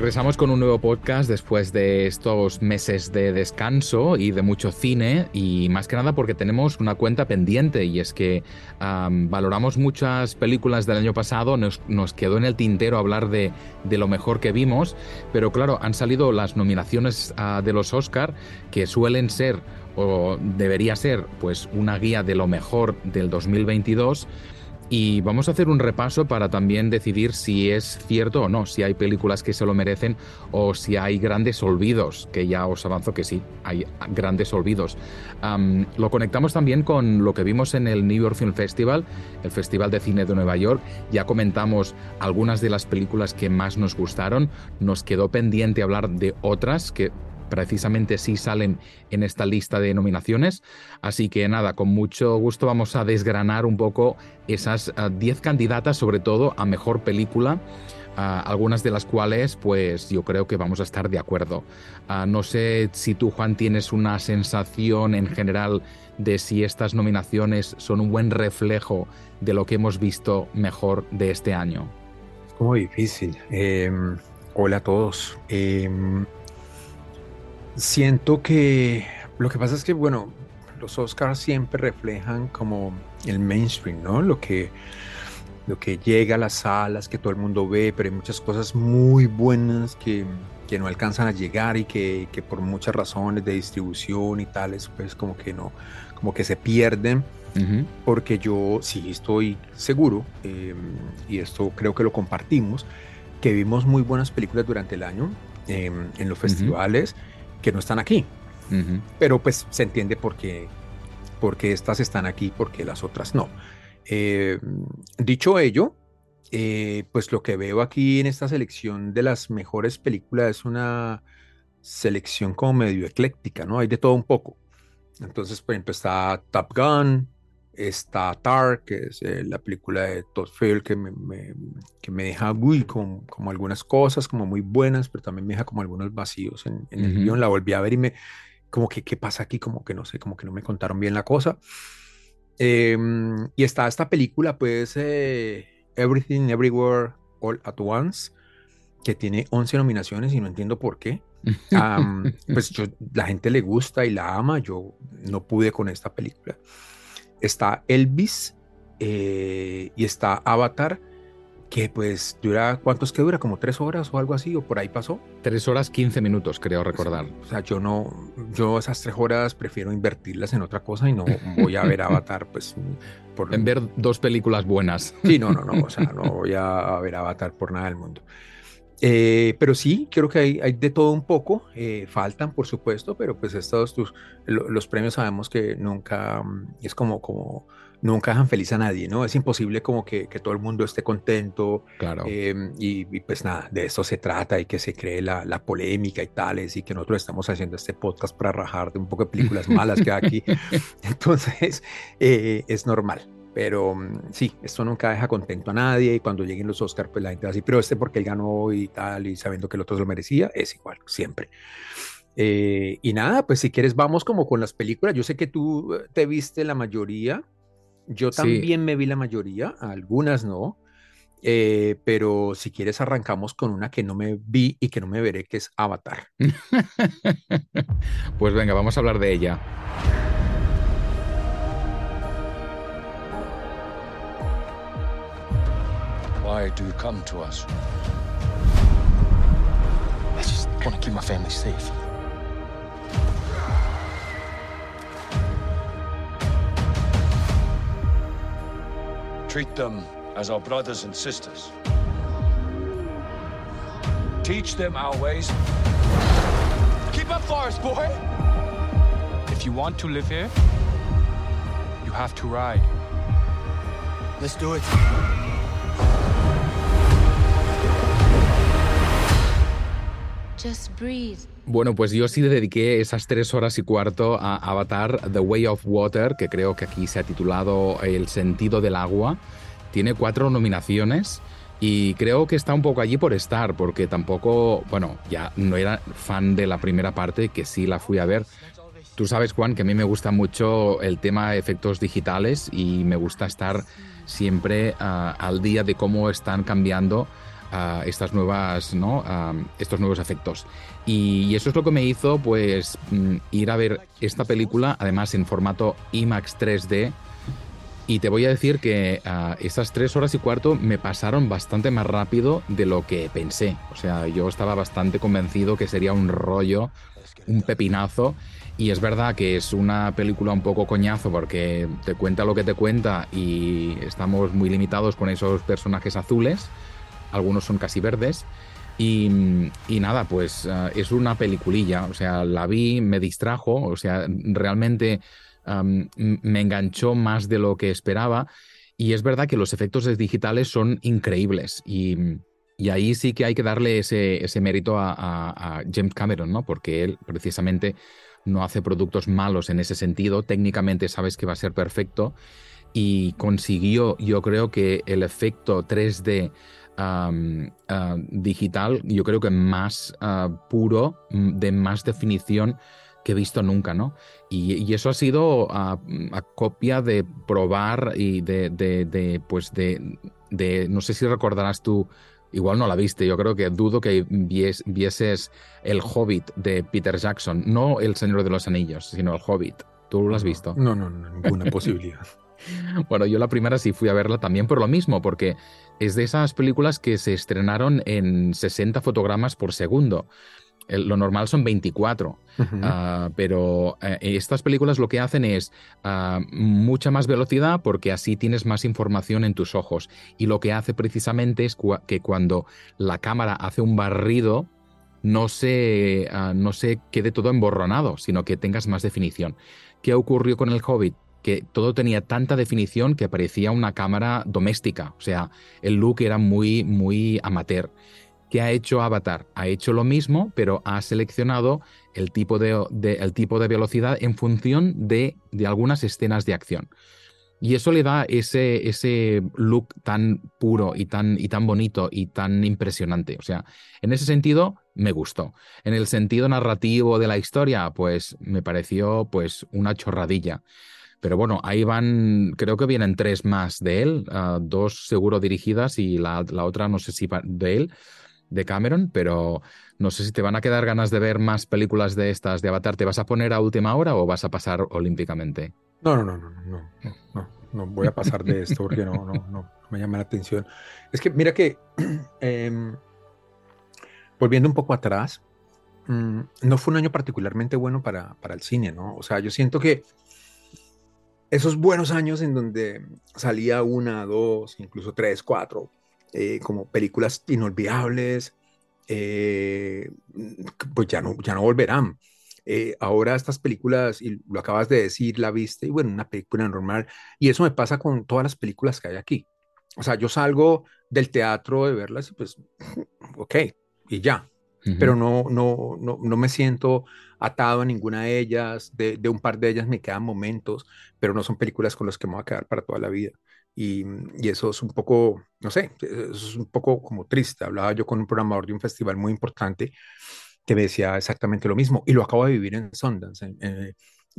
Regresamos con un nuevo podcast después de estos meses de descanso y de mucho cine y más que nada porque tenemos una cuenta pendiente y es que valoramos muchas películas del año pasado, nos, quedó en el tintero hablar de, lo mejor que vimos, pero claro, han salido las nominaciones ah, de los Oscar que suelen ser o debería ser pues una guía de lo mejor del 2022 y vamos a hacer un repaso para también decidir si es cierto o no, si hay películas que se lo merecen o si hay grandes olvidos, que ya os avanzo que sí, hay grandes olvidos. lo conectamos también con lo que vimos en el New York Film Festival, el Festival de Cine de Nueva York. Ya comentamos algunas de las películas que más nos gustaron. Nos quedó pendiente hablar de otras que precisamente sí salen en esta lista de nominaciones. Así que nada, con mucho gusto vamos a desgranar un poco esas 10 ah, candidatas, sobre todo a mejor película. Ah, algunas de las cuales pues yo creo que vamos a estar de acuerdo. Ah, no sé si tú Juan tienes una sensación en general de si estas nominaciones son un buen reflejo de lo que hemos visto mejor de este año. Es muy difícil. Em, hola a todos. Em, Siento que lo que pasa es que, bueno, los Oscars siempre reflejan como el mainstream, ¿no? Lo que, lo que llega a las salas, que todo el mundo ve, pero hay muchas cosas muy buenas que, que no alcanzan a llegar y que, que, por muchas razones de distribución y tales, pues como que no, como que se pierden. Porque yo sí estoy seguro, em, y esto creo que lo compartimos, que vimos muy buenas películas durante el año em, en los festivales que no están aquí. Pero pues se entiende por qué, porque estas están aquí, porque las otras no. Eh, dicho ello, eh, pues lo que veo aquí en esta selección de las mejores películas es una selección como medio ecléctica, ¿no? Hay de todo un poco. Entonces, por ejemplo, está Top Gun, está Tar, que es eh, la película de Todd Field que me, que me deja muy como, como, algunas cosas como muy buenas, pero también me deja como algunos vacíos en, el guion. La volví a ver y me como que qué pasa aquí, como que no sé, como que no me contaron bien la cosa. Em, y está esta película, pues, eh, Everything Everywhere All at Once, que tiene 11 nominaciones y no entiendo por qué. pues yo, la gente le gusta y la ama, yo no pude con esta película está Elvis eh, y está Avatar, que pues dura, ¿cuántos que dura? ¿Como tres horas o algo así? ¿O por ahí pasó? Tres horas, quince minutos, creo recordar. O sea, yo no, yo esas tres horas prefiero invertirlas en otra cosa y no voy a ver Avatar, pues... Por... En ver dos películas buenas. Sí, no, no, no, o sea, no voy a ver Avatar por nada del mundo. Eh, pero sí, creo que hay, hay de todo un poco, eh, faltan por supuesto, pero pues estos tus, los premios sabemos que nunca, mm, es como, como, nunca dejan feliz a nadie, ¿no? Es imposible como que, que todo el mundo esté contento. Claro. Em, y, pues nada, de eso se trata y que se cree la, la, polémica y tales, y que nosotros estamos haciendo este podcast para rajar de un poco de películas malas que hay aquí. Entonces, eh, es normal. Pero mm, sí, esto nunca deja contento a nadie y cuando lleguen los Oscars, pues la gente va a decir, pero este porque él ganó y tal, y sabiendo que el otro se lo merecía, es igual, siempre. Eh, y nada, pues si quieres vamos como con las películas. Yo sé que tú eh, te viste la mayoría, yo también me vi la mayoría, algunas no, eh, pero si quieres arrancamos con una que no me vi y que no me veré, que es Avatar. pues venga, vamos a hablar de ella. Why do you come to us? I just want to keep my family safe. Treat them as our brothers and sisters. Teach them our ways. Keep up, Forest Boy! If you want to live here, you have to ride. Let's do it. Bueno, pues yo sí dediqué esas tres horas y cuarto a Avatar The Way of Water, que creo que aquí se ha titulado El sentido del agua. Tiene cuatro nominaciones y creo que está un poco allí por estar, porque tampoco, bueno, ya no era fan de la primera parte, que sí la fui a ver. Tú sabes, Juan, que a mí me gusta mucho el tema de efectos digitales y me gusta estar siempre ah, al día de cómo están cambiando estas nuevas, ¿no? estos nuevos efectos. Y, eso es lo que me hizo pues mm, ir a ver esta película, además en formato IMAX 3D. Y te voy a decir que uh, esas tres horas y cuarto me pasaron bastante más rápido de lo que pensé. O sea, yo estaba bastante convencido que sería un rollo, un pepinazo. Y es verdad que es una película un poco coñazo porque te cuenta lo que te cuenta y estamos muy limitados con esos personajes azules. Algunos son casi verdes. Y, nada, pues uh, es una peliculilla. O sea, la vi, me distrajo. O sea, realmente me enganchó más de lo que esperaba. Y es verdad que los efectos digitales son increíbles. Y, ahí sí que hay que darle ese, mérito a, James Cameron, ¿no? Porque él precisamente no hace productos malos en ese sentido. Técnicamente sabes que va a ser perfecto. Y consiguió, yo creo que el efecto 3D ah, digital, yo creo que más ah, puro, de más definición que he visto nunca, ¿no? Y, eso ha sido a, copia de probar y de, de, pues de, de, no sé si recordarás tú, igual no la viste, yo creo que dudo que vieses El Hobbit de Peter Jackson, no El Señor de los Anillos, sino El Hobbit. ¿Tú lo has visto? No, no, no ninguna posibilidad. Bueno, yo la primera sí fui a verla también por lo mismo, porque es de esas películas que se estrenaron en 60 fotogramas por segundo lo normal son 24, ah, pero eh, estas películas lo que hacen es ah, mucha más velocidad porque así tienes más información en tus ojos. Y lo que hace precisamente es que cuando la cámara hace un barrido, no se, ah, no se quede todo emborronado, sino que tengas más definición. ¿Qué ocurrió con el Hobbit? Que todo tenía tanta definición que parecía una cámara doméstica, o sea, el look era muy, muy amateur. ¿Qué ha hecho Avatar? Ha hecho lo mismo, pero ha seleccionado el tipo de, el tipo de velocidad en función de, de, algunas escenas de acción. Y eso le da ese, ese look tan puro y tan, y tan bonito y tan impresionante. O sea, en ese sentido, me gustó. En el sentido narrativo de la historia, pues me pareció pues una chorradilla. Pero bueno, ahí van, creo que vienen tres más de él, ah, dos seguro dirigidas y la, la, otra no sé si de él de Cameron, pero no sé si te van a quedar ganas de ver más películas de estas de Avatar. ¿Te vas a poner a última hora o vas a pasar olímpicamente? No, no, no, no, no, no, no, voy a pasar de esto porque no, no, no, me llama la atención. Es que mira que, em, volviendo un poco atrás, mm, no fue un año particularmente bueno para, para el cine, ¿no? O sea, yo siento que esos buenos años en donde salía una, dos, incluso tres, cuatro eh, como películas inolvidables, eh, pues ya no, ya no volverán. Eh, ahora estas películas, y lo acabas de decir, la viste, y bueno, una película normal, y eso me pasa con todas las películas que hay aquí. O sea, yo salgo del teatro de verlas y pues, ok, y ya. Pero no, no, no, no me siento atado a ninguna de ellas, de, de, un par de ellas me quedan momentos, pero no son películas con las que me voy a quedar para toda la vida. Y, eso es un poco, no sé, eso es un poco como triste. Hablaba yo con un programador de un festival muy importante que me decía exactamente lo mismo y lo acabo de vivir en Sundance.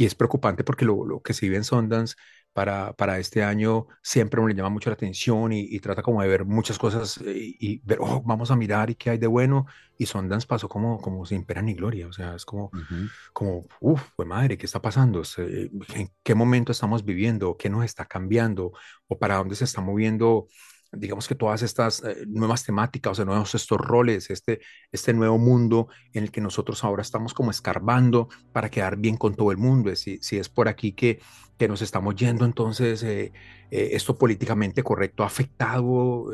Y es preocupante porque lo, lo, que se vive en Sundance para, para este año siempre me llama mucho la atención y, trata como de ver muchas cosas eh, y, ver, oh, vamos a mirar y qué hay de bueno. Y Sundance pasó como, como sin pena ni gloria, o sea, es como, como uff, pues madre, ¿qué está pasando? ¿En qué momento estamos viviendo? ¿Qué nos está cambiando? ¿O para dónde se está moviendo? Digamos que todas estas eh, nuevas temáticas, o sea, nuevos estos roles, este, este nuevo mundo en el que nosotros ahora estamos como escarbando para quedar bien con todo el mundo. Si, si es por aquí que, que nos estamos yendo, entonces eh, eh, esto políticamente correcto ha afectado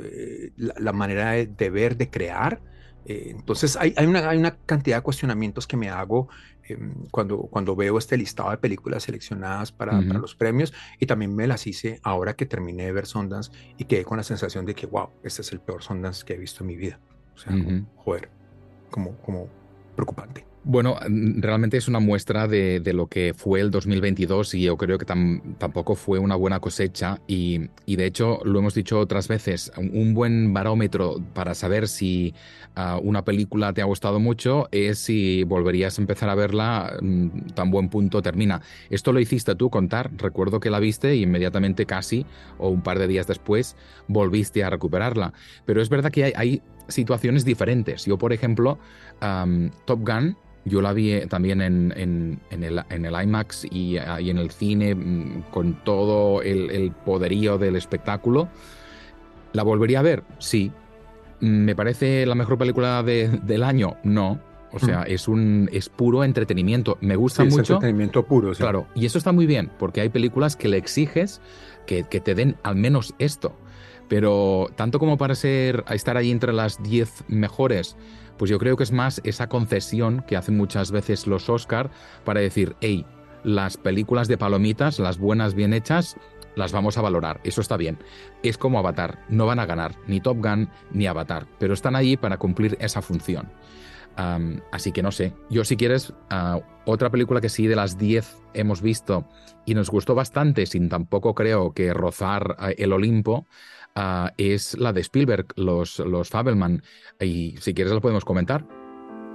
la, manera de, ver, de crear. Entonces hay, hay, una, hay una cantidad de cuestionamientos que me hago Em, cuando, cuando veo este listado de películas seleccionadas para, para, los premios y también me las hice ahora que terminé de ver Sundance y quedé con la sensación de que, wow, este es el peor Sundance que he visto en mi vida. O sea, joder, como, como preocupante. Bueno, mm, realmente es una muestra de, lo que fue el 2022 y yo creo que tampoco fue una buena cosecha y, de hecho lo hemos dicho otras veces, un buen barómetro para saber si ah, una película te ha gustado mucho es si volverías a empezar a verla mm, tan buen punto termina. Esto lo hiciste tú contar, recuerdo que la viste y inmediatamente casi o un par de días después volviste a recuperarla, pero es verdad que hay, situaciones diferentes. Yo, por ejemplo, Top Gun, yo la vi eh, también en, el, IMAX y, en el cine mm, con todo el, poderío del espectáculo. ¿La volvería a ver? Sí. ¿Me parece la mejor película del año? No. O sea, mm. es un es puro entretenimiento. Me gusta mucho. Es entretenimiento puro, sí. Claro, y eso está muy bien, porque hay películas que le exiges que, que te den al menos esto. Pero tanto como para ser, estar ahí entre las 10 mejores, pues yo creo que es más esa concesión que hacen muchas veces los Oscar para decir, hey, las películas de palomitas, las buenas bien hechas, las vamos a valorar. Eso está bien. Es como Avatar. No van a ganar ni Top Gun ni Avatar, pero están allí para cumplir esa función. así que no sé. Yo si quieres, ah, otra película que sí de las 10 hemos visto y nos gustó bastante, sin tampoco creo que rozar ah, el Olimpo, uh, es la de Spielberg, los, los Fabelman. Y si quieres la podemos comentar.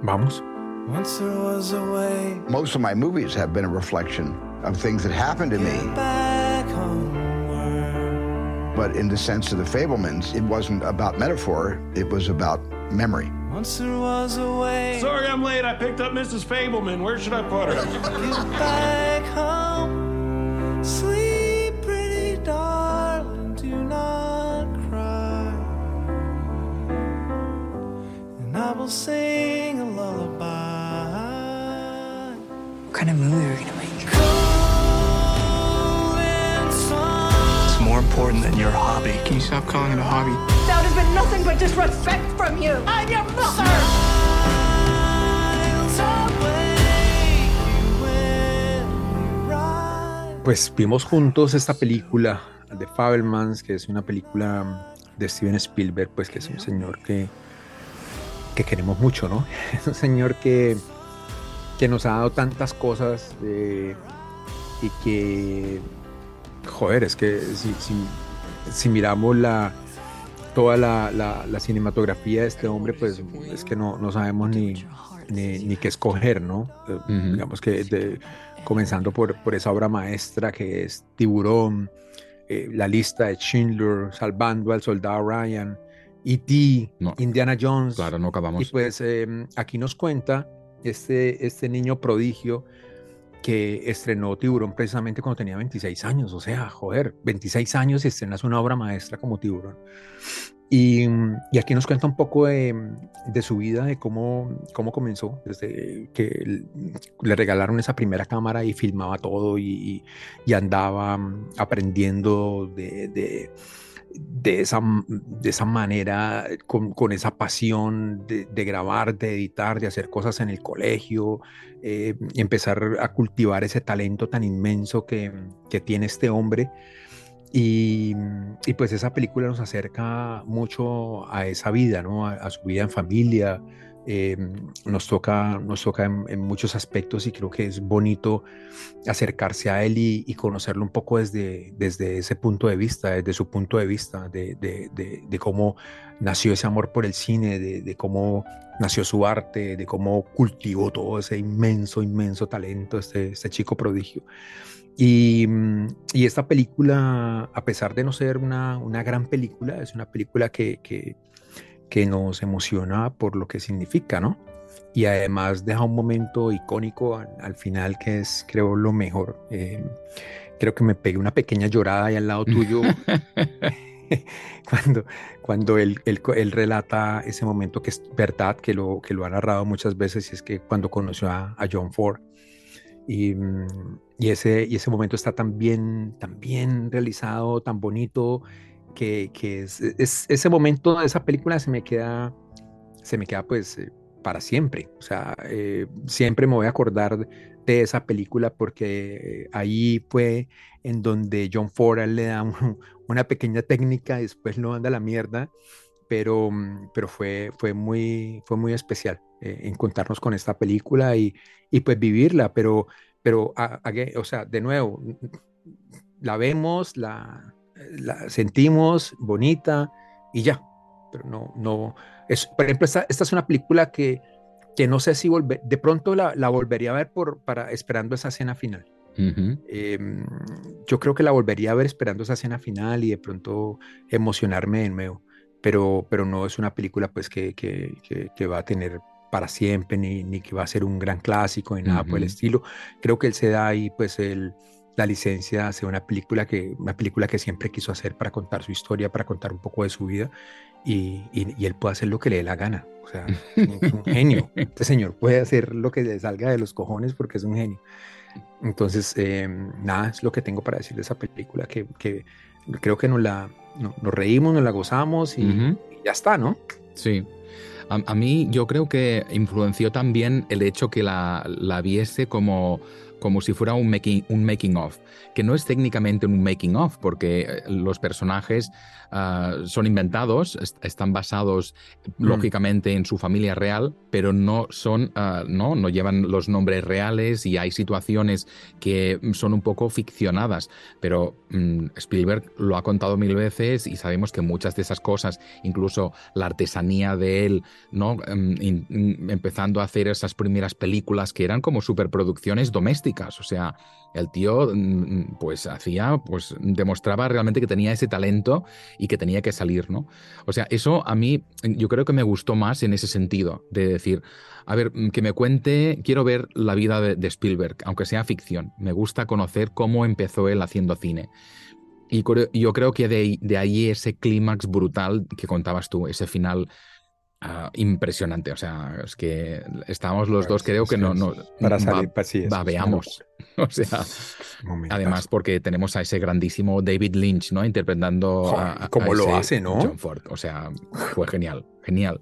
Vamos. Most of my movies have been a reflection of things that happened to me. But in the sense of the Fablemans, it wasn't about metaphor, it was about memory. Once there was a way. Sorry I'm late. I picked up Mrs. Fableman. Where should I put her? Get back home. Sleep, pretty darling. I will sing a lullaby. What kind of movie are we gonna make? It's more important than your hobby. Can you stop calling it a hobby? That has been nothing but disrespect from you. I'm your mother. Pues vimos juntos esta película de Fabelmans, que es una película de Steven Spielberg, pues que es un señor que que queremos mucho, ¿no? Es un señor que, que nos ha dado tantas cosas eh, y que, joder, es que si, si, miramos la, toda la, la, cinematografía de este hombre, pues es que no, no sabemos ni, ni, qué escoger, ¿no? Eh, digamos que comenzando por, por esa obra maestra que es Tiburón, eh, la lista de Schindler, Salvando al Soldado Ryan, E.T., Indiana Jones. Claro, no acabamos. Y pues em, aquí nos cuenta este, este niño prodigio que estrenó Tiburón precisamente cuando tenía 26 años. O sea, joder, 26 años y estrenas una obra maestra como Tiburón. Y, y aquí nos cuenta un poco de, de, su vida, de cómo, cómo comenzó, desde que le regalaron esa primera cámara y filmaba todo y, y andaba aprendiendo de, de de esa, de esa manera, con, esa pasión de, grabar, de editar, de hacer cosas en el colegio, eh, y empezar a cultivar ese talento tan inmenso que, tiene este hombre. Y, pues esa película nos acerca mucho a esa vida, ¿no? a su vida en familia, eh, nos toca, nos toca en, muchos aspectos y creo que es bonito acercarse a él y, conocerlo un poco desde, desde ese punto de vista, desde su punto de vista, de, de, cómo nació ese amor por el cine, de, cómo nació su arte, de cómo cultivó todo ese inmenso, inmenso talento, este, este chico prodigio. Y, y, esta película, a pesar de no ser una, una gran película, es una película que que nos emociona por lo que significa, ¿no? Y además deja un momento icónico al, final que es, creo, lo mejor. Eh, creo que me pegué una pequeña llorada ahí al lado tuyo cuando, cuando él, él, relata ese momento que es verdad, que lo, que lo ha narrado muchas veces, y es que cuando conoció a, John Ford. Y, y, ese, y ese momento está tan bien, tan bien realizado, tan bonito, que, es, ese momento de esa película se me queda, se me queda pues eh, para siempre. O sea, eh, siempre me voy a acordar de esa película porque ahí fue en donde John Ford le da una pequeña técnica, después lo anda a la mierda, pero, mm, pero fue, fue, muy, fue muy especial eh, encontrarnos con esta película y, y pues vivirla, pero, pero o sea, de nuevo, la vemos, la, la sentimos bonita y ya, pero no, no, es, por ejemplo, esta, esta es una película que, que no sé si volver, de pronto la, la, volvería a ver por, para, esperando esa escena final. Em, yo creo que la volvería a ver esperando esa escena final y de pronto emocionarme de nuevo, pero, pero no es una película pues que, que, que, va a tener para siempre ni, ni, que va a ser un gran clásico ni nada por el estilo. Creo que él se da ahí pues el, la licencia hace una película que una película que siempre quiso hacer para contar su historia, para contar un poco de su vida y, y, él puede hacer lo que le dé la gana. O sea, es un genio. Este señor puede hacer lo que le salga de los cojones porque es un genio. Entonces, em, nada, es lo que tengo para decir de esa película, que, que creo que nos la nos reímos, nos la gozamos y, ya está, ¿no? Sí. A, a, mí yo creo que influenció también el hecho que la, la viese como como si fuera un making, un making of, que no es técnicamente un making of, porque eh, los personajes Ah, son inventados, están basados mm. lógicamente en su familia real, pero no son, ah, no, no llevan los nombres reales y hay situaciones que son un poco ficcionadas. Pero mm, Spielberg lo ha contado mil veces y sabemos que muchas de esas cosas, incluso la artesanía de él, ¿no? Mm, empezando a hacer esas primeras películas que eran como superproducciones domésticas, o sea, el tío pues hacía, pues demostraba realmente que tenía ese talento y que tenía que salir, ¿no? O sea, eso a mí yo creo que me gustó más en ese sentido, de decir, a ver, que me cuente, quiero ver la vida de, Spielberg, aunque sea ficción, me gusta conocer cómo empezó él haciendo cine. Y yo creo que de, de ahí ese clímax brutal que contabas tú, ese final Ah, impresionante. O sea, es que estábamos los dos, creo que no, no para salir, va, pues babeamos. O sea, además porque tenemos a ese grandísimo David Lynch, ¿no? Interpretando a, como lo hace, ¿no? John Ford. O sea, fue genial, genial.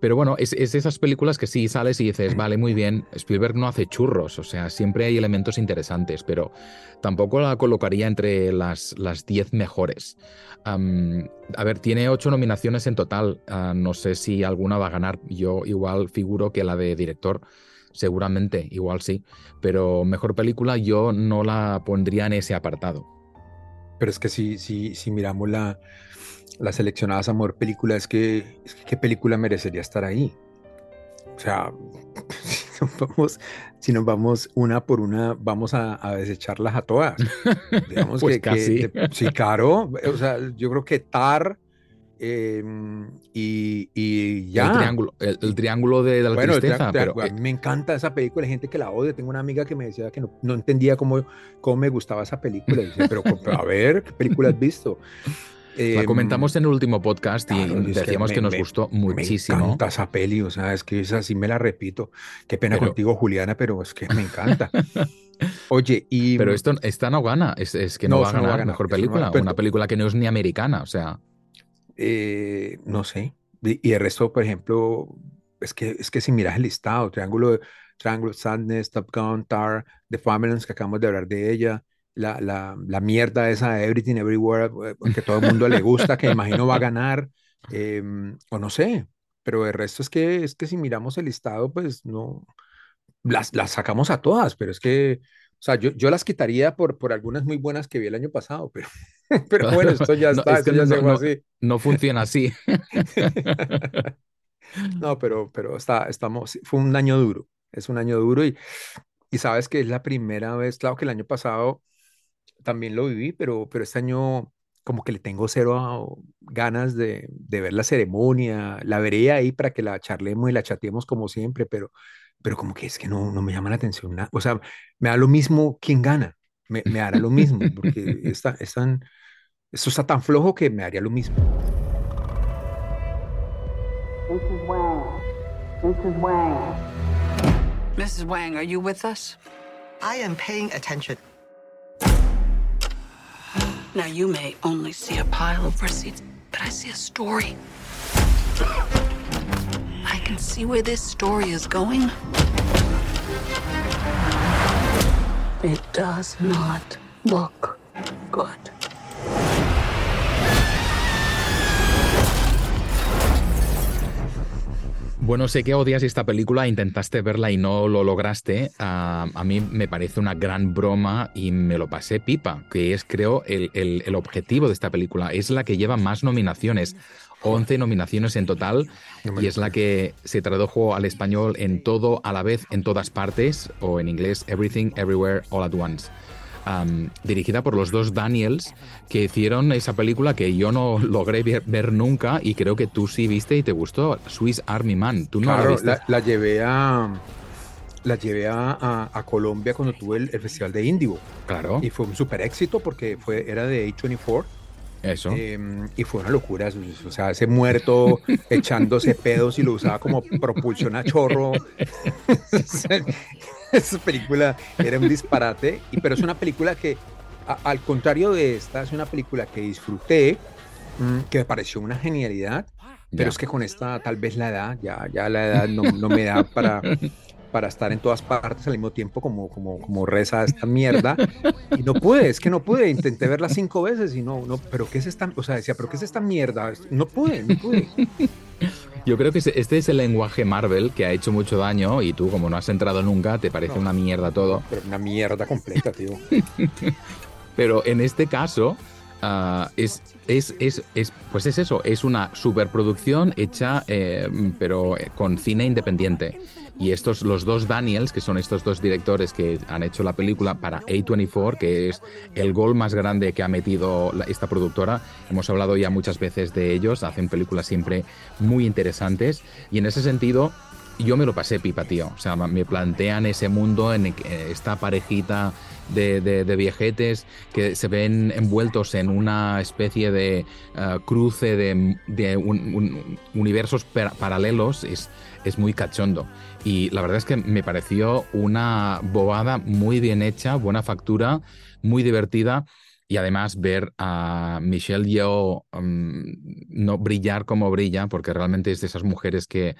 Pero bueno, es, es, esas películas que sí sales y dices, vale, muy bien, Spielberg no hace churros, o sea, siempre hay elementos interesantes, pero tampoco la colocaría entre las 10 mejores. a ver, tiene ocho nominaciones en total, ah, no sé si alguna va a ganar, yo igual figuro que la de director. Seguramente, igual sí, pero mejor película yo no la pondría en ese apartado. Pero es que si, si, si miramos la, las seleccionadas a mejor película, es que, ¿qué película merecería estar ahí? O sea, si nos vamos, si nos vamos una por una, vamos a, desecharlas a todas. Digamos pues que, sí, claro. O sea, yo creo que Tar em, y, ya. El triángulo, el, triángulo de, la tristeza. pero, a mí me encanta esa película. Hay gente que la odia. Tengo una amiga que me decía que no, entendía cómo, cómo me gustaba esa película. pero, pero a ver, ¿qué película has visto? La em, comentamos en el último podcast y decíamos que, nos gustó muchísimo. Me encanta esa peli, o sea, es que es así, me la repito. Qué pena contigo, Juliana, pero es que me encanta. Oye, y. Pero esto, esta no gana, es, que no, va a ganar mejor película. una película que no es ni americana, o sea. Eh, no sé. Y, el resto, por ejemplo, es que, es que si miras el listado, Triángulo, Triángulo Sadness, Top Gun, Tar, The Family, que acabamos de hablar de ella, la, la, la, mierda esa Everything Everywhere, eh, que todo el mundo le gusta, que imagino va a ganar, em, o no sé, pero el resto es que, es que si miramos el listado, pues no, las, las sacamos a todas, pero es que, o sea, yo, yo las quitaría por, por algunas muy buenas que vi el año pasado, pero, pero bueno, esto ya está, esto ya no, así. No funciona así. no, pero, pero está, estamos, fue un año duro, es un año duro y, y sabes que es la primera vez, claro que el año pasado también lo viví, pero, pero este año como que le tengo cero ganas de, de, ver la ceremonia. La veré ahí para que la charlemos y la chateemos como siempre, pero, pero como que es que no, no me llama la atención. Nada. O sea, me da lo mismo quién gana. Me, me hará lo mismo, porque está, están, esto está tan flojo que me haría lo mismo. Mrs. Wang. Mrs. Wang. Mrs. Wang, are you with us? I am paying attention. Now, you may only see a pile of receipts, but I see a story. I can see where this story is going. It does not look good. Bueno, sé que odias esta película, intentaste verla y no lo lograste. Ah, a mí me parece una gran broma y me lo pasé pipa, que es creo el, el, objetivo de esta película. Es la que lleva más nominaciones. 11 nominaciones en total y es la que se tradujo al español en todo a la vez en todas partes o en inglés Everything Everywhere All at Once dirigida por los dos Daniels que hicieron esa película que yo no logré ver, nunca y creo que tú sí viste y te gustó, Swiss Army Man. ¿Tú no la, la, llevé a la llevé a, Colombia cuando tuve el, festival de Indigo. Claro. Y fue un súper éxito porque fue, era de A24. Eso. Em, y fue una locura. O sea, ese muerto echándose pedos y lo usaba como propulsión a chorro. esa película era un disparate, y, pero es una película que, al contrario de esta, es una película que disfruté, mm, que me pareció una genialidad, pero es que con esta tal vez la edad, ya, ya la edad no, no me da para, para estar en todas partes al mismo tiempo como, como, como reza esta mierda. Y no pude, es que no pude. Intenté verla cinco veces y no, no, pero ¿qué es esta? O sea, decía, pero ¿qué es esta mierda? No pude, no pude. Yo creo que este es el lenguaje Marvel que ha hecho mucho daño y tú, como no has entrado nunca, te parece una mierda todo. Pero una mierda completa, tío. pero en este caso, ah, es, es, es, es, pues es eso, es una superproducción hecha, eh, pero con cine independiente. Y estos, los dos Daniels, que son estos dos directores que han hecho la película para A24, que es el gol más grande que ha metido esta productora. Hemos hablado ya muchas veces de ellos, hacen películas siempre muy interesantes. Y en ese sentido, yo me lo pasé pipa, tío. O sea, me plantean ese mundo en esta parejita de, de, viejetes que se ven envueltos en una especie de eh, cruce de, universos paralelos. Es, es muy cachondo. Y la verdad es que me pareció una bobada muy bien hecha, buena factura, muy divertida. Y además ver a Michelle Yeoh mm, no brillar como brilla, porque realmente es de esas mujeres que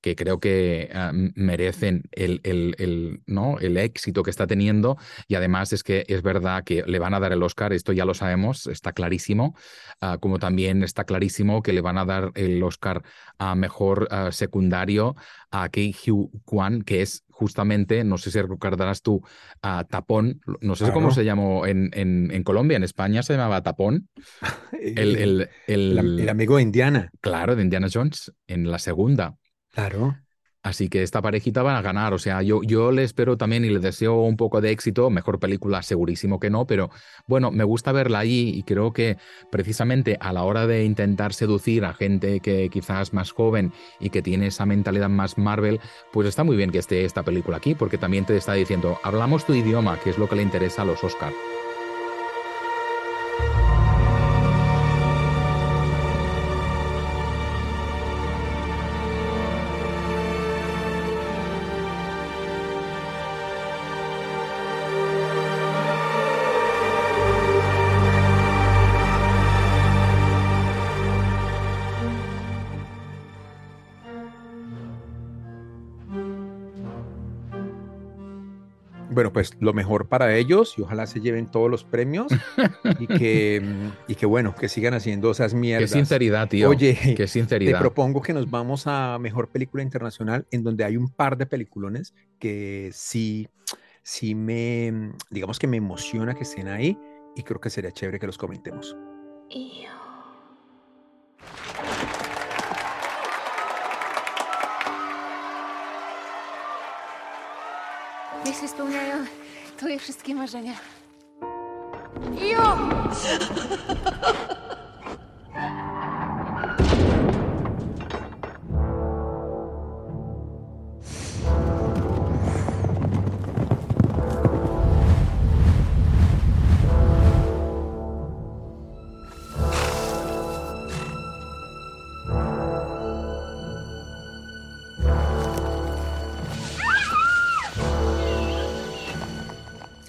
que creo que ah, merecen el, el, ¿no? el éxito que está teniendo y además es que es verdad que le van a dar el Oscar, esto ya lo sabemos, está clarísimo, ah, como también está clarísimo que le van a dar el Oscar a mejor ah, secundario a Kei Hugh Kwan, que es justamente, no sé si recordarás tú, a Tapón, no sé cómo se llamó en, en, Colombia, en España se llamaba Tapón. el, el, el, amigo de Indiana. Claro, de Indiana Jones, en la segunda. Claro. Así que esta parejita van a ganar. O sea, yo, yo le espero también y le deseo un poco de éxito. Mejor película, segurísimo que no, pero bueno, me gusta verla allí y creo que precisamente a la hora de intentar seducir a gente que quizás más joven y que tiene esa mentalidad más Marvel, pues está muy bien que esté esta película aquí, porque también te está diciendo, hablamos tu idioma, que es lo que le interesa a los Oscars. Bueno, pues lo mejor para ellos y ojalá se lleven todos los premios y que, y que bueno, que sigan haciendo esas mierdas. Qué sinceridad, tío. Oye, qué sinceridad. Te propongo que nos vamos a Mejor Película Internacional en donde hay un par de peliculones que sí, sí me, digamos que me emociona que estén ahí y creo que sería chévere que los comentemos. Jeśli spełniają twoje wszystkie marzenia. Jo!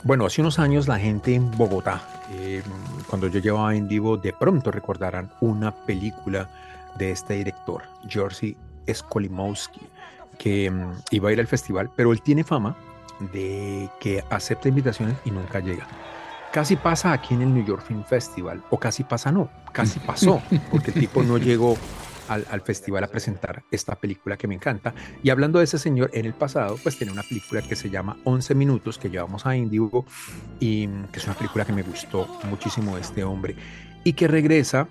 Bueno, hace unos años la gente en Bogotá, eh, cuando yo llevaba en vivo, de pronto recordarán una película de este director, Jerzy Skolimowski, que mm, iba a ir al festival, pero él tiene fama de que acepta invitaciones y nunca llega. Casi pasa aquí en el New York Film Festival, o casi pasa no, casi pasó, porque el tipo no llegó al, festival a presentar esta película que me encanta. Y hablando de ese señor, en el pasado, pues tiene una película que se llama 11 Minutos, que llevamos a Indigo, y que es una película que me gustó muchísimo de este hombre, y que regresa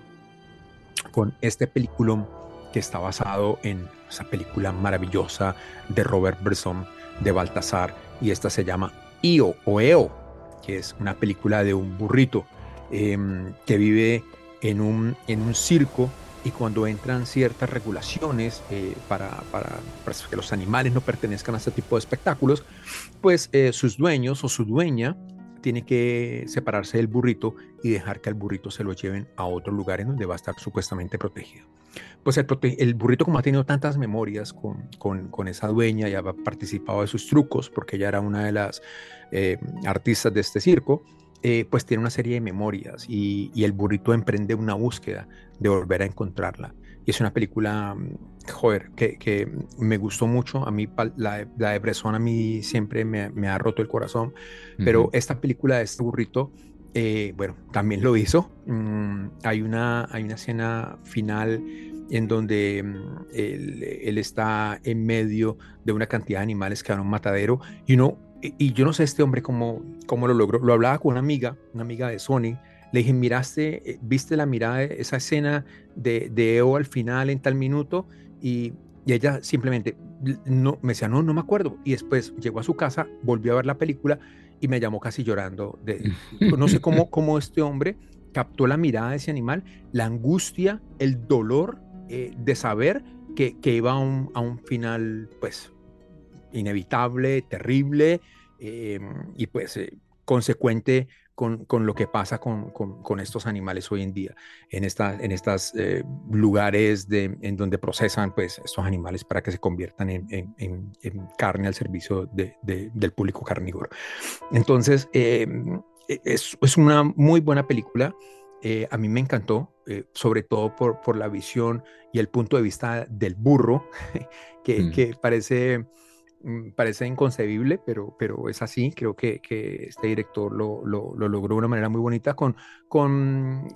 con este película que está basado en esa película maravillosa de Robert Bresson, de Baltasar, y esta se llama Io o Eo, que es una película de un burrito em, que vive en un, en un circo y cuando entran ciertas regulaciones eh, para, para, que los animales no pertenezcan a este tipo de espectáculos, pues eh, sus dueños o su dueña tiene que separarse del burrito y dejar que el burrito se lo lleven a otro lugar en donde va a estar supuestamente protegido. Pues el, burrito como ha tenido tantas memorias con, con, con, esa dueña y ha participado de sus trucos, porque ella era una de las eh, artistas de este circo, eh, pues tiene una serie de memorias y, el burrito emprende una búsqueda de volver a encontrarla. Y es una película, mm, joder, que, me gustó mucho. A mí la, la de Bresson a mí siempre me, ha roto el corazón, pero esta película de este burrito, eh, bueno, también lo hizo. Mm, hay, una, hay una escena final en donde mm, él, él, está en medio de una cantidad de animales que van a un matadero y uno y yo no sé este hombre cómo, cómo lo logró. Lo hablaba con una amiga, una amiga de Sony. Le dije, miraste, eh, viste la mirada, esa escena de, de EO al final en tal minuto. Y, y, ella simplemente no, me decía, no, no me acuerdo. Y después llegó a su casa, volvió a ver la película y me llamó casi llorando. De, no sé cómo, cómo este hombre captó la mirada de ese animal, la angustia, el dolor eh, de saber que, que iba a un, a un final, pues, inevitable, terrible em, y pues eh, consecuente con, con, lo que pasa con, con, estos animales hoy en día, en, esta, en estos eh, lugares de, en donde procesan pues, estos animales para que se conviertan en, en, en carne al servicio de, del público carnívoro. Entonces, em, e, es, es, una muy buena película. Eh, a mí me encantó, sobre todo por, por, la visión y el punto de vista del burro, que, mm. que parece parece inconcebible, pero, pero es así. Creo que, que este director lo, lo, lo, logró de una manera muy bonita con, con,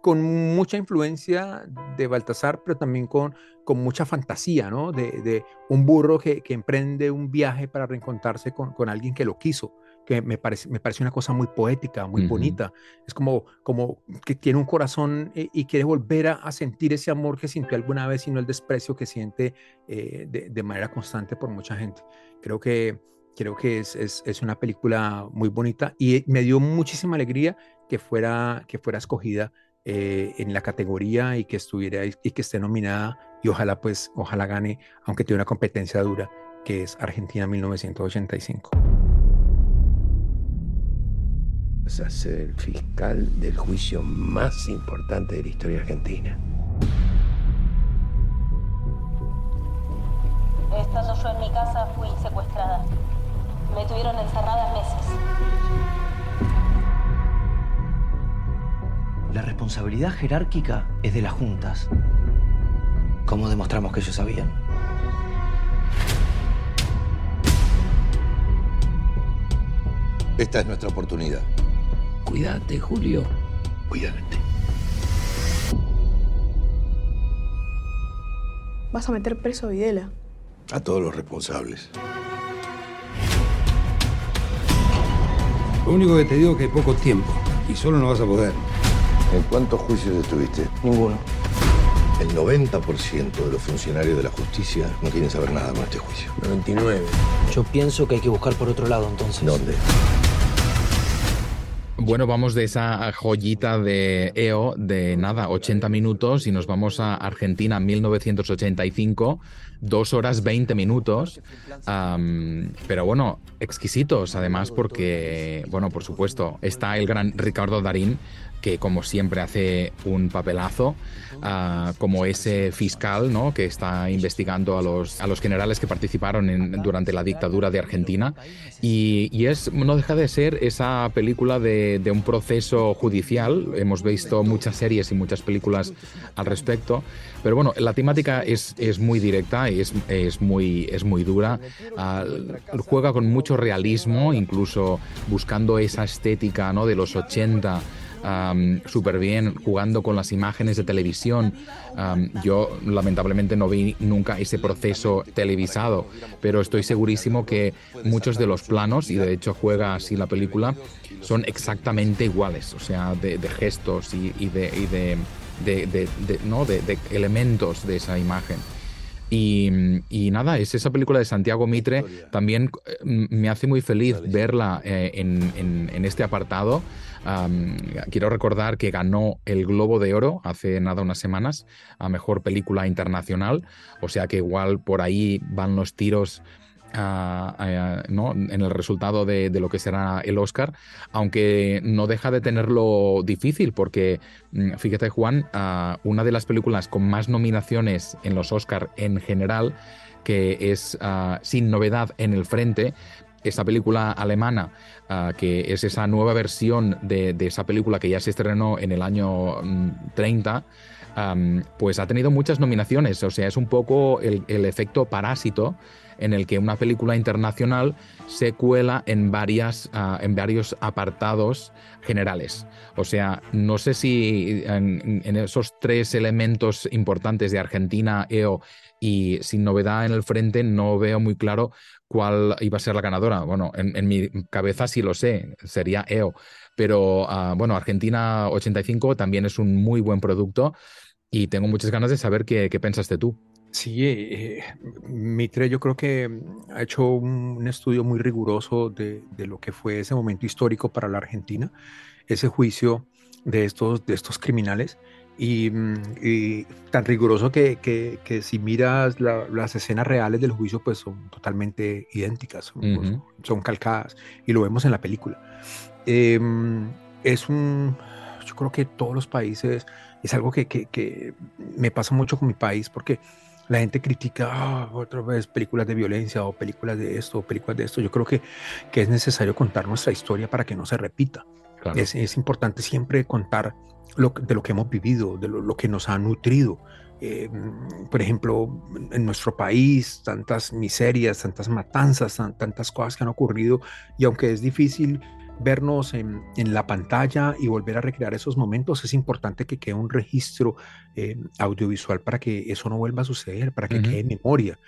con mucha influencia de Baltasar, pero también con, con mucha fantasía, ¿no? De, de un burro que, que, emprende un viaje para reencontrarse con, con alguien que lo quiso que me parece, me parece una cosa muy poética, muy bonita. Es como, como que tiene un corazón eh, y, quiere volver a, sentir ese amor que sintió alguna vez y no el desprecio que siente eh, de, de, manera constante por mucha gente. Creo que, creo que es, es, es, una película muy bonita y me dio muchísima alegría que fuera, que fuera escogida eh, en la categoría y que estuviera y que esté nominada y ojalá pues, ojalá gane, aunque tiene una competencia dura, que es Argentina 1985 a ser el fiscal del juicio más importante de la historia argentina. Estando yo en mi casa fui secuestrada. Me tuvieron encerrada meses. La responsabilidad jerárquica es de las juntas. ¿Cómo demostramos que ellos sabían? Esta es nuestra oportunidad. Cuídate, Julio. Cuídate. Vas a meter preso a Videla. A todos los responsables. Lo único que te digo es que hay poco tiempo y solo no vas a poder. ¿En cuántos juicios estuviste? Ninguno. El 90% de los funcionarios de la justicia no quieren saber nada con este juicio. 99. Yo pienso que hay que buscar por otro lado entonces. ¿Dónde? Bueno, vamos de esa joyita de EO de nada, 80 minutos y nos vamos a Argentina 1985, dos horas 20 minutos. pero bueno, exquisitos además porque, bueno, por supuesto, está el gran Ricardo Darín que como siempre hace un papelazo, ah, como ese fiscal ¿no? que está investigando a los, a los generales que participaron en, durante la dictadura de Argentina. Y, es, no deja de ser esa película de, un proceso judicial. Hemos visto muchas series y muchas películas al respecto. Pero bueno, la temática es, es muy directa es, es, muy, es muy dura. Ah, juega con mucho realismo, incluso buscando esa estética ¿no? de los 80 súper bien, jugando con las imágenes de televisión. yo lamentablemente no vi nunca ese proceso televisado, pero estoy segurísimo que muchos de los planos, y de hecho juega así la película, son exactamente iguales, o sea, de, gestos y, de, ¿no? de elementos de esa imagen. Y, nada, es esa película de Santiago Mitre. También eh, me hace muy feliz verla eh, en, este apartado. Quiero recordar que ganó el Globo de Oro hace nada unas semanas a Mejor Película Internacional. O sea que igual por ahí van los tiros ¿no? en el resultado de, lo que será el Oscar, aunque no deja de tenerlo difícil, porque mm, fíjate Juan, una de las películas con más nominaciones en los Oscar en general, que es Sin Novedad en el Frente, esa película alemana, que es esa nueva versión de, esa película que ya se estrenó en el año 30, mm, pues ha tenido muchas nominaciones. O sea, es un poco el efecto parásito en el que una película internacional se cuela en, ah, en varios apartados generales. O sea, no sé si en, esos tres elementos importantes de Argentina, EO y sin novedad en el frente, no veo muy claro cuál iba a ser la ganadora. Bueno, en, mi cabeza sí lo sé, sería EO. Pero ah, bueno, Argentina 85 también es un muy buen producto y tengo muchas ganas de saber qué, qué pensaste tú. Sí, eh, Mitre yo creo que ha hecho un, estudio muy riguroso de, lo que fue ese momento histórico para la Argentina, ese juicio de estos, de estos criminales. Y, mm, tan riguroso que, que, si miras las escenas reales del juicio, pues son totalmente idénticas, son, calcadas, y lo vemos en la película. Em, es un, yo creo que todos los países, es algo que, que me pasa mucho con mi país, porque la gente critica ah, otra vez películas de violencia o películas de esto o películas de esto. Yo creo que, que es necesario contar nuestra historia para que no se repita. Es, es, importante siempre contar lo, de lo que hemos vivido, de lo, que nos ha nutrido. Eh, por ejemplo, en nuestro país, tantas miserias, tantas matanzas, tantas cosas que han ocurrido y aunque es difícil vernos en, la pantalla y volver a recrear esos momentos, es importante que quede un registro eh, audiovisual para que eso no vuelva a suceder, para que quede en memoria.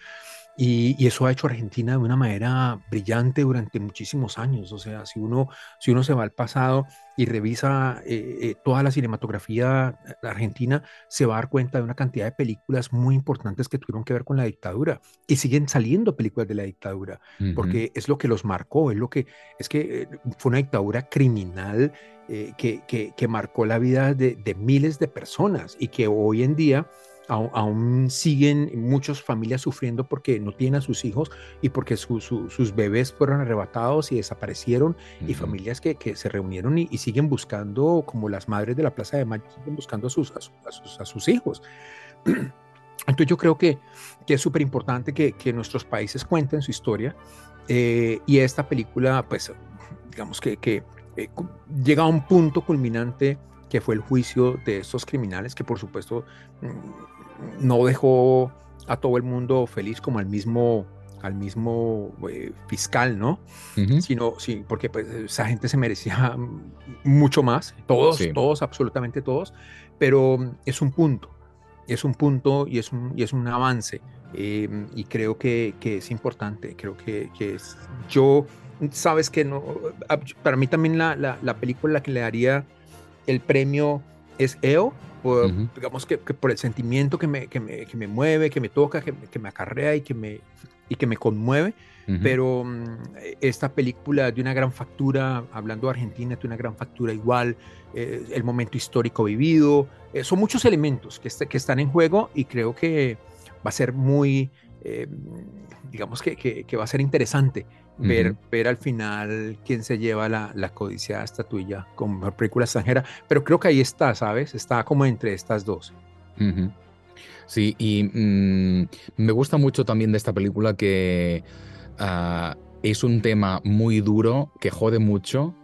Y, eso ha hecho Argentina de una manera brillante durante muchísimos años. O sea, si uno, si uno se va al pasado y revisa eh, eh, toda la cinematografía argentina, se va a dar cuenta de una cantidad de películas muy importantes que tuvieron que ver con la dictadura. Y siguen saliendo películas de la dictadura, porque es lo que los marcó, es lo que, es que eh, fue una dictadura criminal que, que, que, marcó la vida de, de miles de personas y que hoy en día aún, siguen muchas familias sufriendo porque no tienen a sus hijos y porque sus bebés fueron arrebatados y desaparecieron y familias que, se reunieron y, siguen buscando, como las madres de la Plaza de Mayo, siguen buscando a sus, a sus, hijos. Entonces yo creo que, que es súper importante que, que, nuestros países cuenten su historia eh, y esta película, pues, digamos que, que eh, llega a un punto culminante que fue el juicio de estos criminales, que por supuesto mm, no dejó a todo el mundo feliz como al mismo al mismo eh, fiscal, ¿no? Sino, sí, porque pues, esa gente se merecía mucho más, todos, todos, absolutamente todos, pero es un punto, es un punto y es un, y es un avance, em, y creo que, que, es importante, creo que, que, es, yo, sabes que no, para mí también la, la, la película que le daría el premio es EO, digamos que, por el sentimiento que me, que me, que me, mueve, que me toca, que, que, me acarrea y que me, y que me conmueve. Pero mm, esta película de una gran factura, hablando de Argentina, de una gran factura igual, eh, el momento histórico vivido, eh, son muchos elementos que, que están en juego y creo que va a ser muy, eh, digamos que, que, va a ser interesante ver, ver al final quién se lleva la, la codiciada estatuilla como mejor película extranjera. Pero creo que ahí está, ¿sabes? Está como entre estas dos. Sí, y mm, me gusta mucho también de esta película que ah, es un tema muy duro, que jode mucho,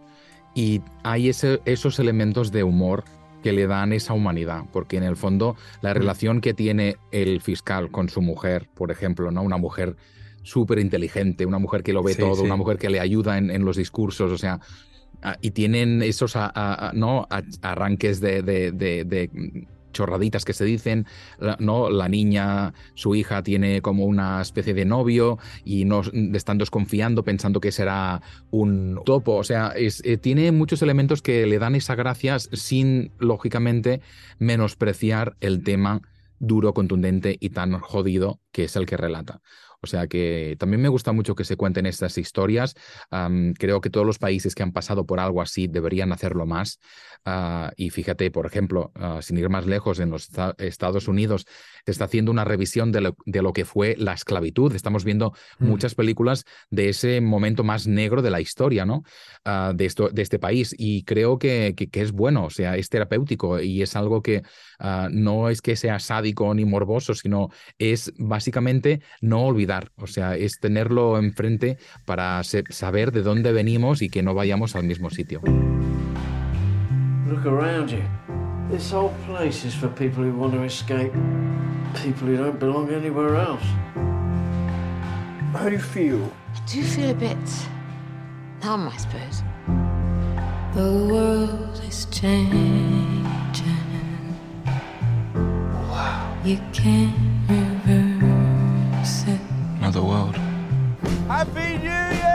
y hay ese, esos elementos de humor que le dan esa humanidad, porque en el fondo la relación que tiene el fiscal con su mujer, por ejemplo, ¿no? Una mujer súper inteligente, una mujer que lo ve todo, una mujer que le ayuda en, los discursos, o sea, y tienen esos ¿no? arranques de, de, chorraditas que se dicen, ¿no? La niña, su hija tiene como una especie de novio y no están desconfiando pensando que será un topo. O sea, eh, tiene muchos elementos que le dan esa gracia sin, lógicamente, menospreciar el tema duro, contundente y tan jodido que es el que relata. O sea que también me gusta mucho que se cuenten estas historias. creo que todos los países que han pasado por algo así deberían hacerlo más. Ah, y fíjate, por ejemplo, ah, sin ir más lejos, en los Estados Unidos se está haciendo una revisión de lo, que fue la esclavitud. Estamos viendo mm. muchas películas de ese momento más negro de la historia, ¿no? Ah, de, esto, de este país. Y creo que, que, es bueno, o sea, es terapéutico y es algo que no es que sea sádico ni morboso, sino es básicamente no olvidar, o sea, es tenerlo enfrente para saber de dónde venimos y que no vayamos al mismo sitio. Look around you. This whole place is for people who want to escape. People who don't belong anywhere else. How do you feel? I do feel a bit numb, I suppose. The world is changing. Wow. You can't Happy New Year!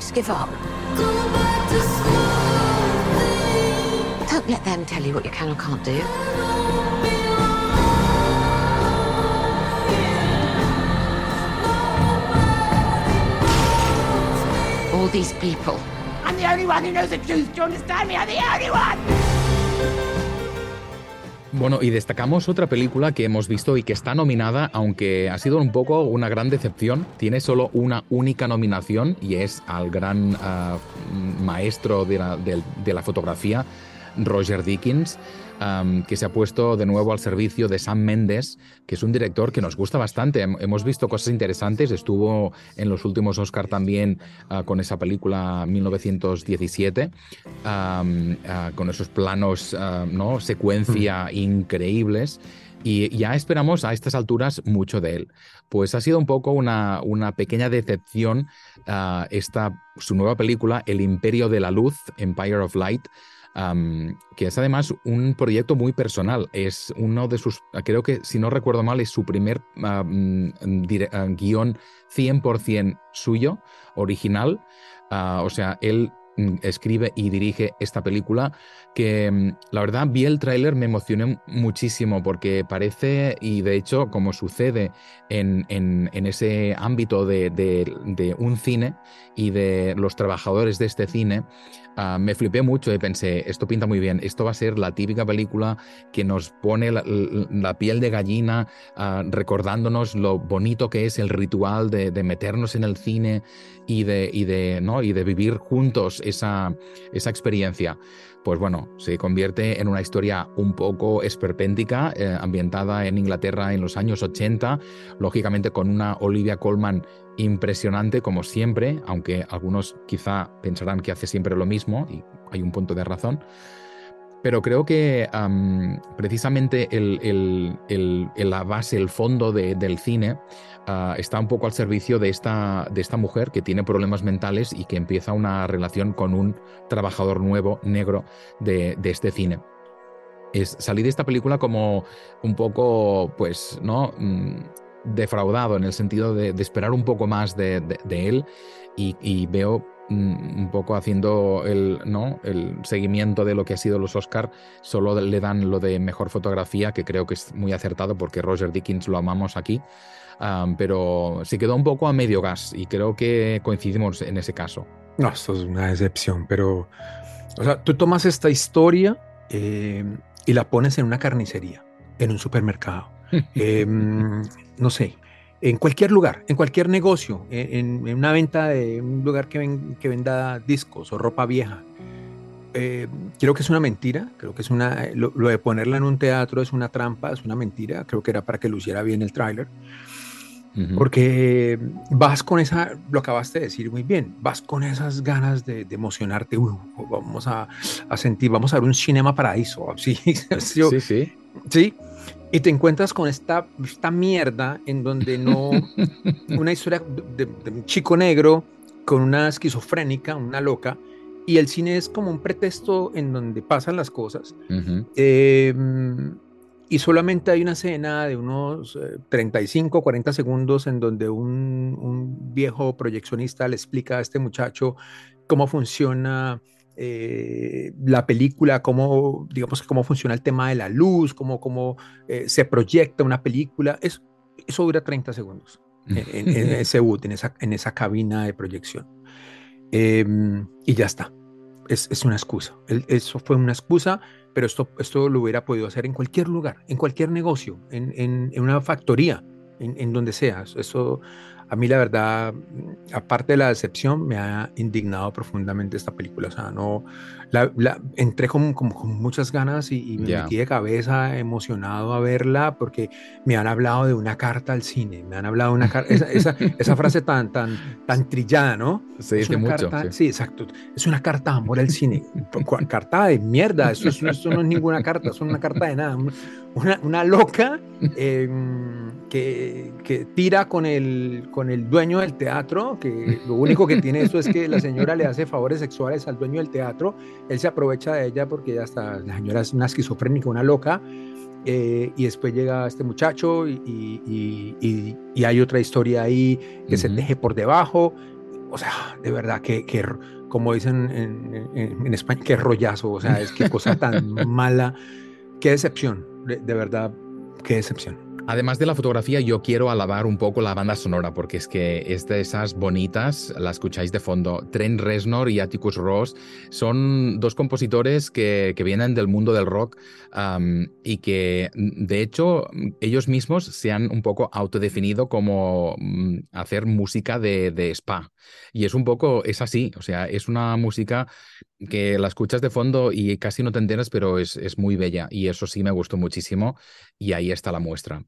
just give up. Don't let them tell you what you can or can't do. All these people. I'm the only one who knows the truth. Do you understand me? I'm the only one! Bueno, y destacamos otra película que hemos visto y que está nominada, aunque ha sido un poco una gran decepción. Tiene solo una única nominación y es al gran ah, maestro de la fotografía, Roger Dickens que se ha puesto de nuevo al servicio de Sam Mendes, que es un director que nos gusta bastante. Hemos visto cosas interesantes, estuvo en los últimos Oscar también ah, con esa película 1917, ah, con esos planos, ah, ¿no? secuencia mm. increíbles. Y ya esperamos a estas alturas mucho de él. Pues ha sido un poco una, una pequeña decepción esta, su nueva película, El Imperio de la Luz, Empire of Light, que es además un proyecto muy personal. Es uno de sus, creo que si no recuerdo mal, es su primer mm, guion 100% suyo, original. Ah, o sea, él escribe y dirige esta película que mm, la verdad vi el tráiler me emocioné muchísimo porque parece y de hecho como sucede en, ese ámbito de, de, un cine y de los trabajadores de este cine Ah, me flipé mucho y pensé, esto pinta muy bien, esto va a ser la típica película que nos pone la, piel de gallina, ah, recordándonos lo bonito que es el ritual de, meternos en el cine y de, y de, ¿no? y de vivir juntos esa, esa experiencia pues bueno, se convierte en una historia un poco esperpéntica, eh, ambientada en Inglaterra en los años 80, lógicamente con una Olivia Colman impresionante como siempre, aunque algunos quizá pensarán que hace siempre lo mismo y hay un punto de razón. Pero creo que precisamente la base, el fondo del cine ah, está un poco al servicio de esta, mujer que tiene problemas mentales y que empieza una relación con un trabajador nuevo, negro, de, este cine. Es, salí de esta película como un poco, pues, ¿no? Mm, defraudado en el sentido de, esperar un poco más de, él y, veo un poco haciendo el, ¿no? el seguimiento de lo que ha sido los Oscar, solo le dan lo de mejor fotografía, que creo que es muy acertado porque Roger Dickens lo amamos aquí, pero se quedó un poco a medio gas y creo que coincidimos en ese caso. No, esto es una decepción, pero, o sea, tú tomas esta historia eh, y la pones en una carnicería, en un supermercado. Em, no sé, en cualquier lugar, en cualquier negocio, en, una venta de un lugar que, que venda discos o ropa vieja. Eh, creo que es una mentira, creo que es una, lo, de ponerla en un teatro es una trampa, es una mentira, creo que era para que luciera bien el tráiler. Porque vas con esa, lo acabaste de decir muy bien, vas con esas ganas de, emocionarte, vamos a, a, sentir, vamos a ver un cinema paraíso, sí, sí, sí. sí Y te encuentras con esta, esta mierda en donde no. una historia de, un chico negro con una esquizofrénica, una loca, y el cine es como un pretexto en donde pasan las cosas. Em, y solamente hay una escena de unos 35, eh, 40 segundos en donde un, un, viejo proyeccionista le explica a este muchacho cómo funciona eh, la película, cómo, digamos, cómo funciona el tema de la luz, cómo, cómo eh, se proyecta una película. Eso, eso dura 30 segundos en, ese boot, en esa, en esa cabina de proyección. Em, y ya está. Es, es una excusa. eso fue una excusa, pero esto, esto lo hubiera podido hacer en cualquier lugar, en cualquier negocio, en, en, en una factoría, en, donde sea. Eso a mí la verdad, aparte de la decepción, me ha indignado profundamente esta película. O sea, no, la, entré con, con, muchas ganas y, me metí de cabeza emocionado a verla porque me han hablado de una carta al cine, me han hablado de una carta, esa, esa, frase tan, tan, tan trillada, ¿no? Sí, es una carta, sí. exacto. Es una carta de amor al cine. carta de mierda, eso, eso, no es ninguna carta, es una carta de nada. Una, una loca em, que, que tira con el con el dueño del teatro, que lo único que tiene eso es que la señora le hace favores sexuales al dueño del teatro, él se aprovecha de ella porque ya está, la señora es una esquizofrénica, una loca, eh, y después llega este muchacho y, y, y, hay otra historia ahí que se deje por debajo, o sea, de verdad que, que como dicen en, en, España, qué rollazo, o sea, es que cosa tan mala, qué decepción, de verdad, qué decepción. Además de la fotografía, yo quiero alabar un poco la banda sonora, porque es que es de esas bonitas, la escucháis de fondo. Trent Reznor y Atticus Ross son dos compositores que, vienen del mundo del rock y que, de hecho, ellos mismos se han un poco autodefinido como mm, hacer música de, de spa. Y es un poco, es así, o sea, es una música que la escuchas de fondo y casi no te enteras, pero es, es muy bella y eso sí me gustó muchísimo y ahí está la muestra.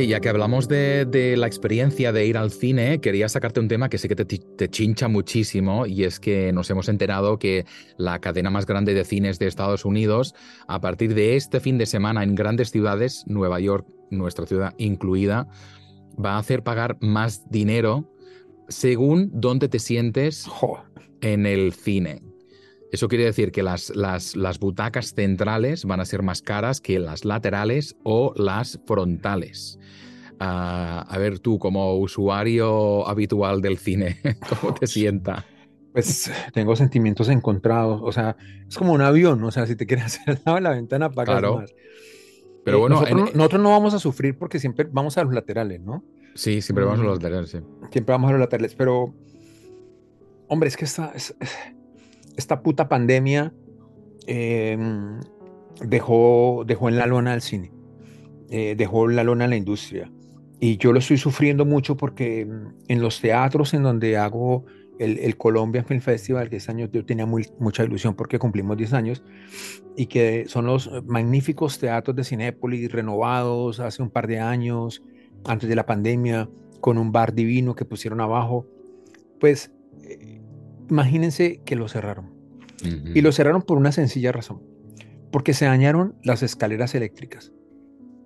Ya que hablamos de, la experiencia de ir al cine, quería sacarte un tema que sé que te, chincha muchísimo y es que nos hemos enterado que la cadena más grande de cines de Estados Unidos, a partir de este fin de semana en grandes ciudades, Nueva York, nuestra ciudad incluida, va a hacer pagar más dinero según dónde te sientes en el cine. Eso quiere decir que las, las, las, butacas centrales van a ser más caras que las laterales o las frontales. Ah, a ver tú, como usuario habitual del cine, ¿cómo te sienta? Pues tengo sentimientos encontrados. O sea, es como un avión, o sea, si te quieres hacer al lado de la ventana, pagas claro. más. Pero eh, bueno, nosotros, nosotros, no vamos a sufrir porque siempre vamos a los laterales, ¿no? Sí, siempre vamos a los mm. laterales, sí. Siempre vamos a los laterales, pero, hombre, es que esta, esta puta pandemia em, dejó, dejó en la lona al cine, eh, dejó la lona a la industria. Y yo lo estoy sufriendo mucho porque em, en los teatros en donde hago el, el Colombia Film Festival, que este año yo tenía mucha ilusión porque cumplimos 10 años, y que son los magníficos teatros de Cinépolis renovados hace un par de años, antes de la pandemia, con un bar divino que pusieron abajo, pues eh, imagínense que lo cerraron. Y lo cerraron por una sencilla razón, porque se dañaron las escaleras eléctricas.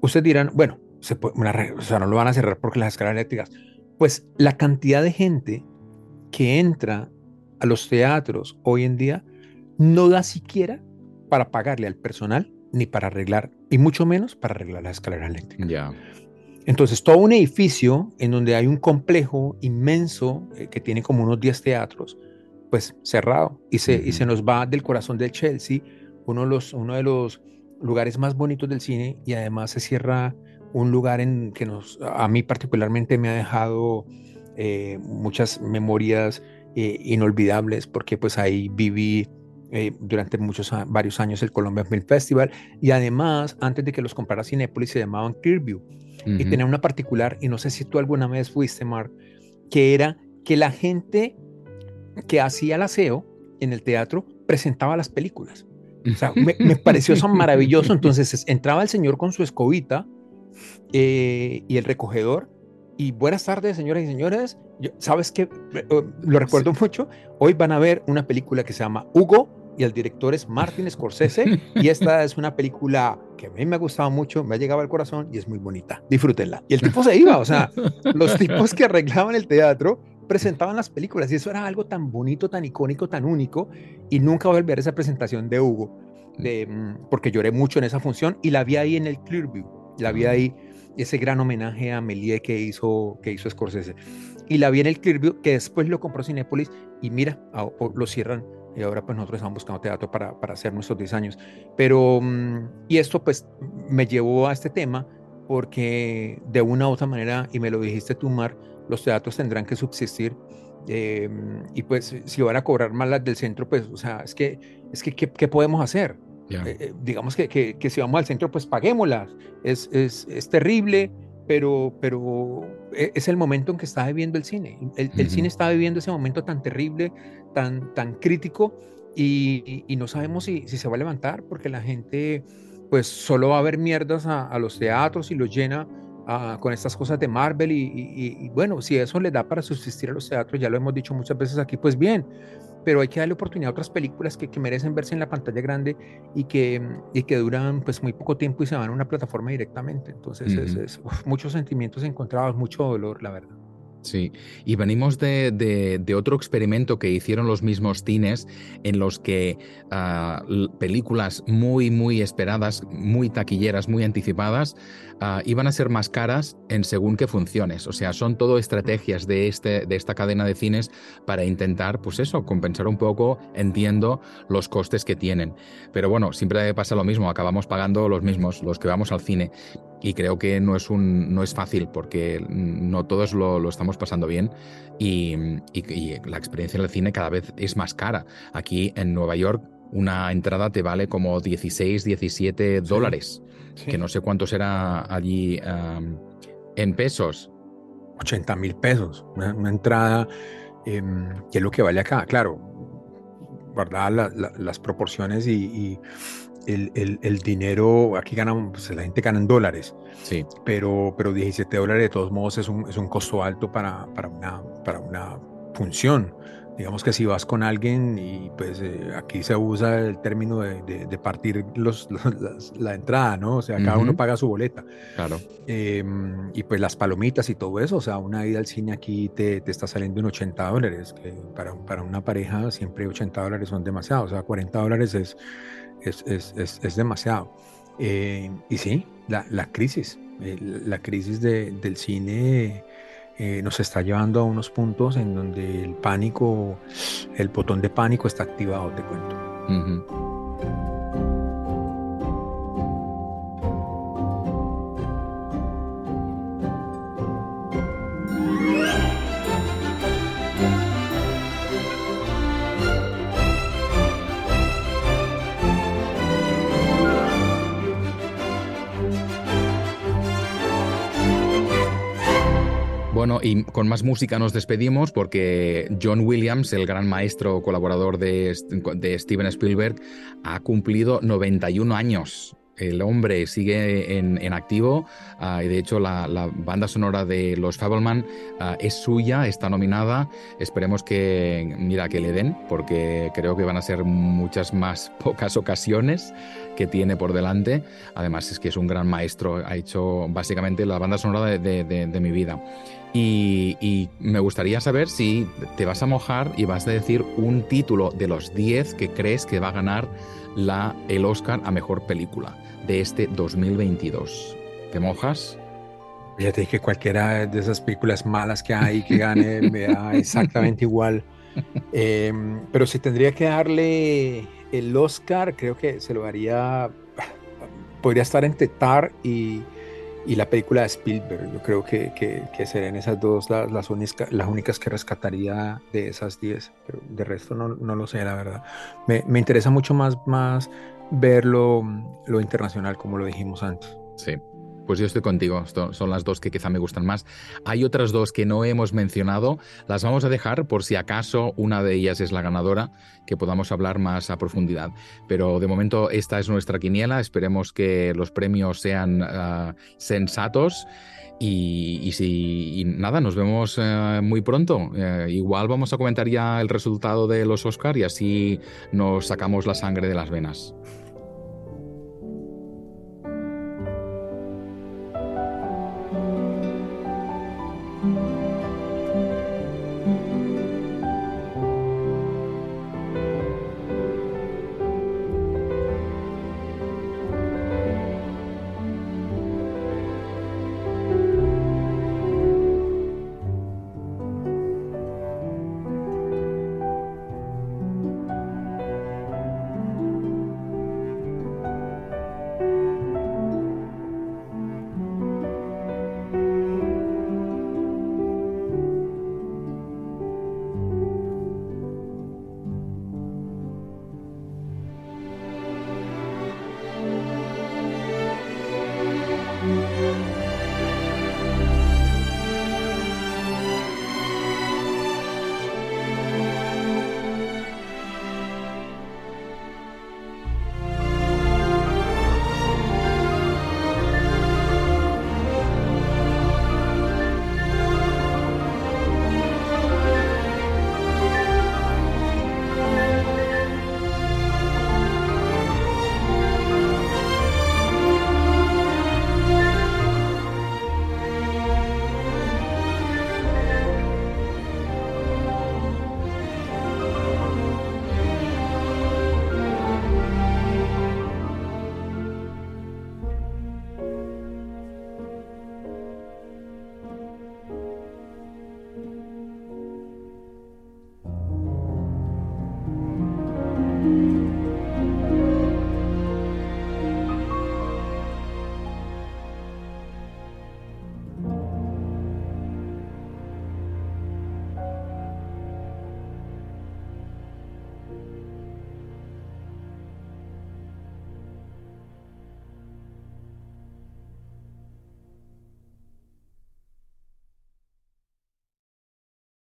Ustedes dirán, bueno, se o sea, no lo van a cerrar porque las escaleras eléctricas. Pues la cantidad de gente que entra a los teatros hoy en día no da siquiera para pagarle al personal ni para arreglar, y mucho menos para arreglar la escalera eléctrica. Entonces, todo un edificio en donde hay un complejo inmenso eh, que tiene como unos 10 teatros, pues cerrado y se, y se nos va del corazón del Chelsea, uno de, los, uno de los lugares más bonitos del cine y además se cierra un lugar en que nos, a mí particularmente me ha dejado eh, muchas memorias eh, inolvidables porque pues ahí viví eh, durante muchos varios años el Columbia Film Festival y además antes de que los comprara Cinepolis se llamaban Clearview y tenía una particular y no sé si tú alguna vez fuiste Mark que era que la gente que hacía el aseo en el teatro presentaba las películas. O sea, me, pareció eso maravilloso. Entonces entraba el señor con su escobita eh, y el recogedor. Y buenas tardes, señoras y señores. ¿Sabes qué? Eh, oh, lo recuerdo mucho. Hoy van a ver una película que se llama Hugo y el director es Martin Scorsese. y esta es una película que a mí me ha gustado mucho, me ha llegado al corazón y es muy bonita. Disfrútenla. Y el tipo se iba. O sea, los tipos que arreglaban el teatro presentaban las películas y eso era algo tan bonito, tan icónico, tan único y nunca voy a olvidar esa presentación de Hugo, de, mm, porque lloré mucho en esa función y la vi ahí en el Clearview, la vi ahí ese gran homenaje a Melie que hizo, que hizo Scorsese. Y la vi en el Clearview, que después lo compró Cinepolis y mira, lo cierran y ahora pues nosotros estamos buscando teatro para, para hacer nuestros 10 años. Pero, mm, y esto pues me llevó a este tema porque de una u otra manera, y me lo dijiste tú, Mar, los teatros tendrán que subsistir em, y pues si van a cobrar más las del centro, pues, o sea, es que, es que, ¿qué, podemos hacer? Eh, eh, digamos que, que, si vamos al centro, pues paguémoslas. Es, es, es, terrible, pero, pero e, es el momento en que está viviendo el cine. El, cine está viviendo ese momento tan terrible, tan, tan crítico, y, y, no sabemos si, si, se va a levantar, porque la gente, pues, solo va a ver mierdas a, a los teatros y los llena Ah, con estas cosas de Marvel y, bueno, si eso le da para subsistir a los teatros, ya lo hemos dicho muchas veces aquí, pues bien, pero hay que darle oportunidad a otras películas que, merecen verse en la pantalla grande y que, y que duran pues muy poco tiempo y se van a una plataforma directamente. Entonces es, muchos sentimientos encontrados, mucho dolor, la verdad. Sí, y venimos de, otro experimento que hicieron los mismos cines en los que ah, películas muy, muy esperadas, muy taquilleras, muy anticipadas, ah, iban a ser más caras en según qué funciones. O sea, son todo estrategias de, este, de esta cadena de cines para intentar, pues eso, compensar un poco, entiendo, los costes que tienen. Pero bueno, siempre pasa lo mismo, acabamos pagando los mismos, los que vamos al cine y creo que no es, un, no es fácil porque no todos lo, estamos pasando bien y, la experiencia en el cine cada vez es más cara. Aquí en Nueva York una entrada te vale como 16, 17 dólares, que no sé cuánto será allí en pesos. 80 mil pesos, una, entrada em, que es lo que vale acá, claro, guardar las proporciones y el, el, dinero, aquí ganan, pues la gente gana en dólares, sí. pero, pero 17 dólares de todos modos es un, es un costo alto para, para, una, para una función. Digamos que si vas con alguien y pues eh, aquí se usa el término de, de, partir los, la entrada, ¿no? O sea, cada uno paga su boleta. Claro. Em, y pues las palomitas y todo eso, o sea, una ida al cine aquí te, te está saliendo en 80 dólares, que para, para una pareja siempre 80 dólares son demasiados, o sea, 40 dólares es es, demasiado. Eh, y sí, la, la crisis, eh, la crisis del cine eh, nos está llevando a unos puntos en donde el pánico, el botón de pánico está activado, te cuento. Y con más música nos despedimos porque John Williams, el gran maestro colaborador de, Steven Spielberg, ha cumplido 91 años el hombre sigue en, activo ah, y de hecho la, banda sonora de Los Fableman ah, es suya, está nominada. Esperemos que, mira, que le den porque creo que van a ser muchas más pocas ocasiones que tiene por delante. Además es que es un gran maestro, ha hecho básicamente la banda sonora de mi vida. Y, me gustaría saber si te vas a mojar y vas a decir un título de los 10 que crees que va a ganar la, el Oscar a Mejor Película de este 2022. ¿Te mojas? Ya te dije cualquiera de esas películas malas que hay que gane me da exactamente igual. Em, pero si tendría que darle el Oscar, creo que se lo haría, podría estar entre Tar y, la película de Spielberg. Yo creo que, que, serían esas dos las, las, únicas, las únicas que rescataría de esas 10, pero de resto no, no lo sé, la verdad. Me, me interesa mucho más, más ver lo, lo internacional, como lo dijimos antes. Sí, pues yo estoy contigo, son las dos que quizá me gustan más. Hay otras dos que no hemos mencionado, las vamos a dejar por si acaso una de ellas es la ganadora, que podamos hablar más a profundidad. Pero de momento esta es nuestra quiniela, esperemos que los premios sean ah, sensatos. Y, si nada, nos vemos eh, muy pronto. Eh, igual vamos a comentar ya el resultado de los Oscar y así nos sacamos la sangre de las venas.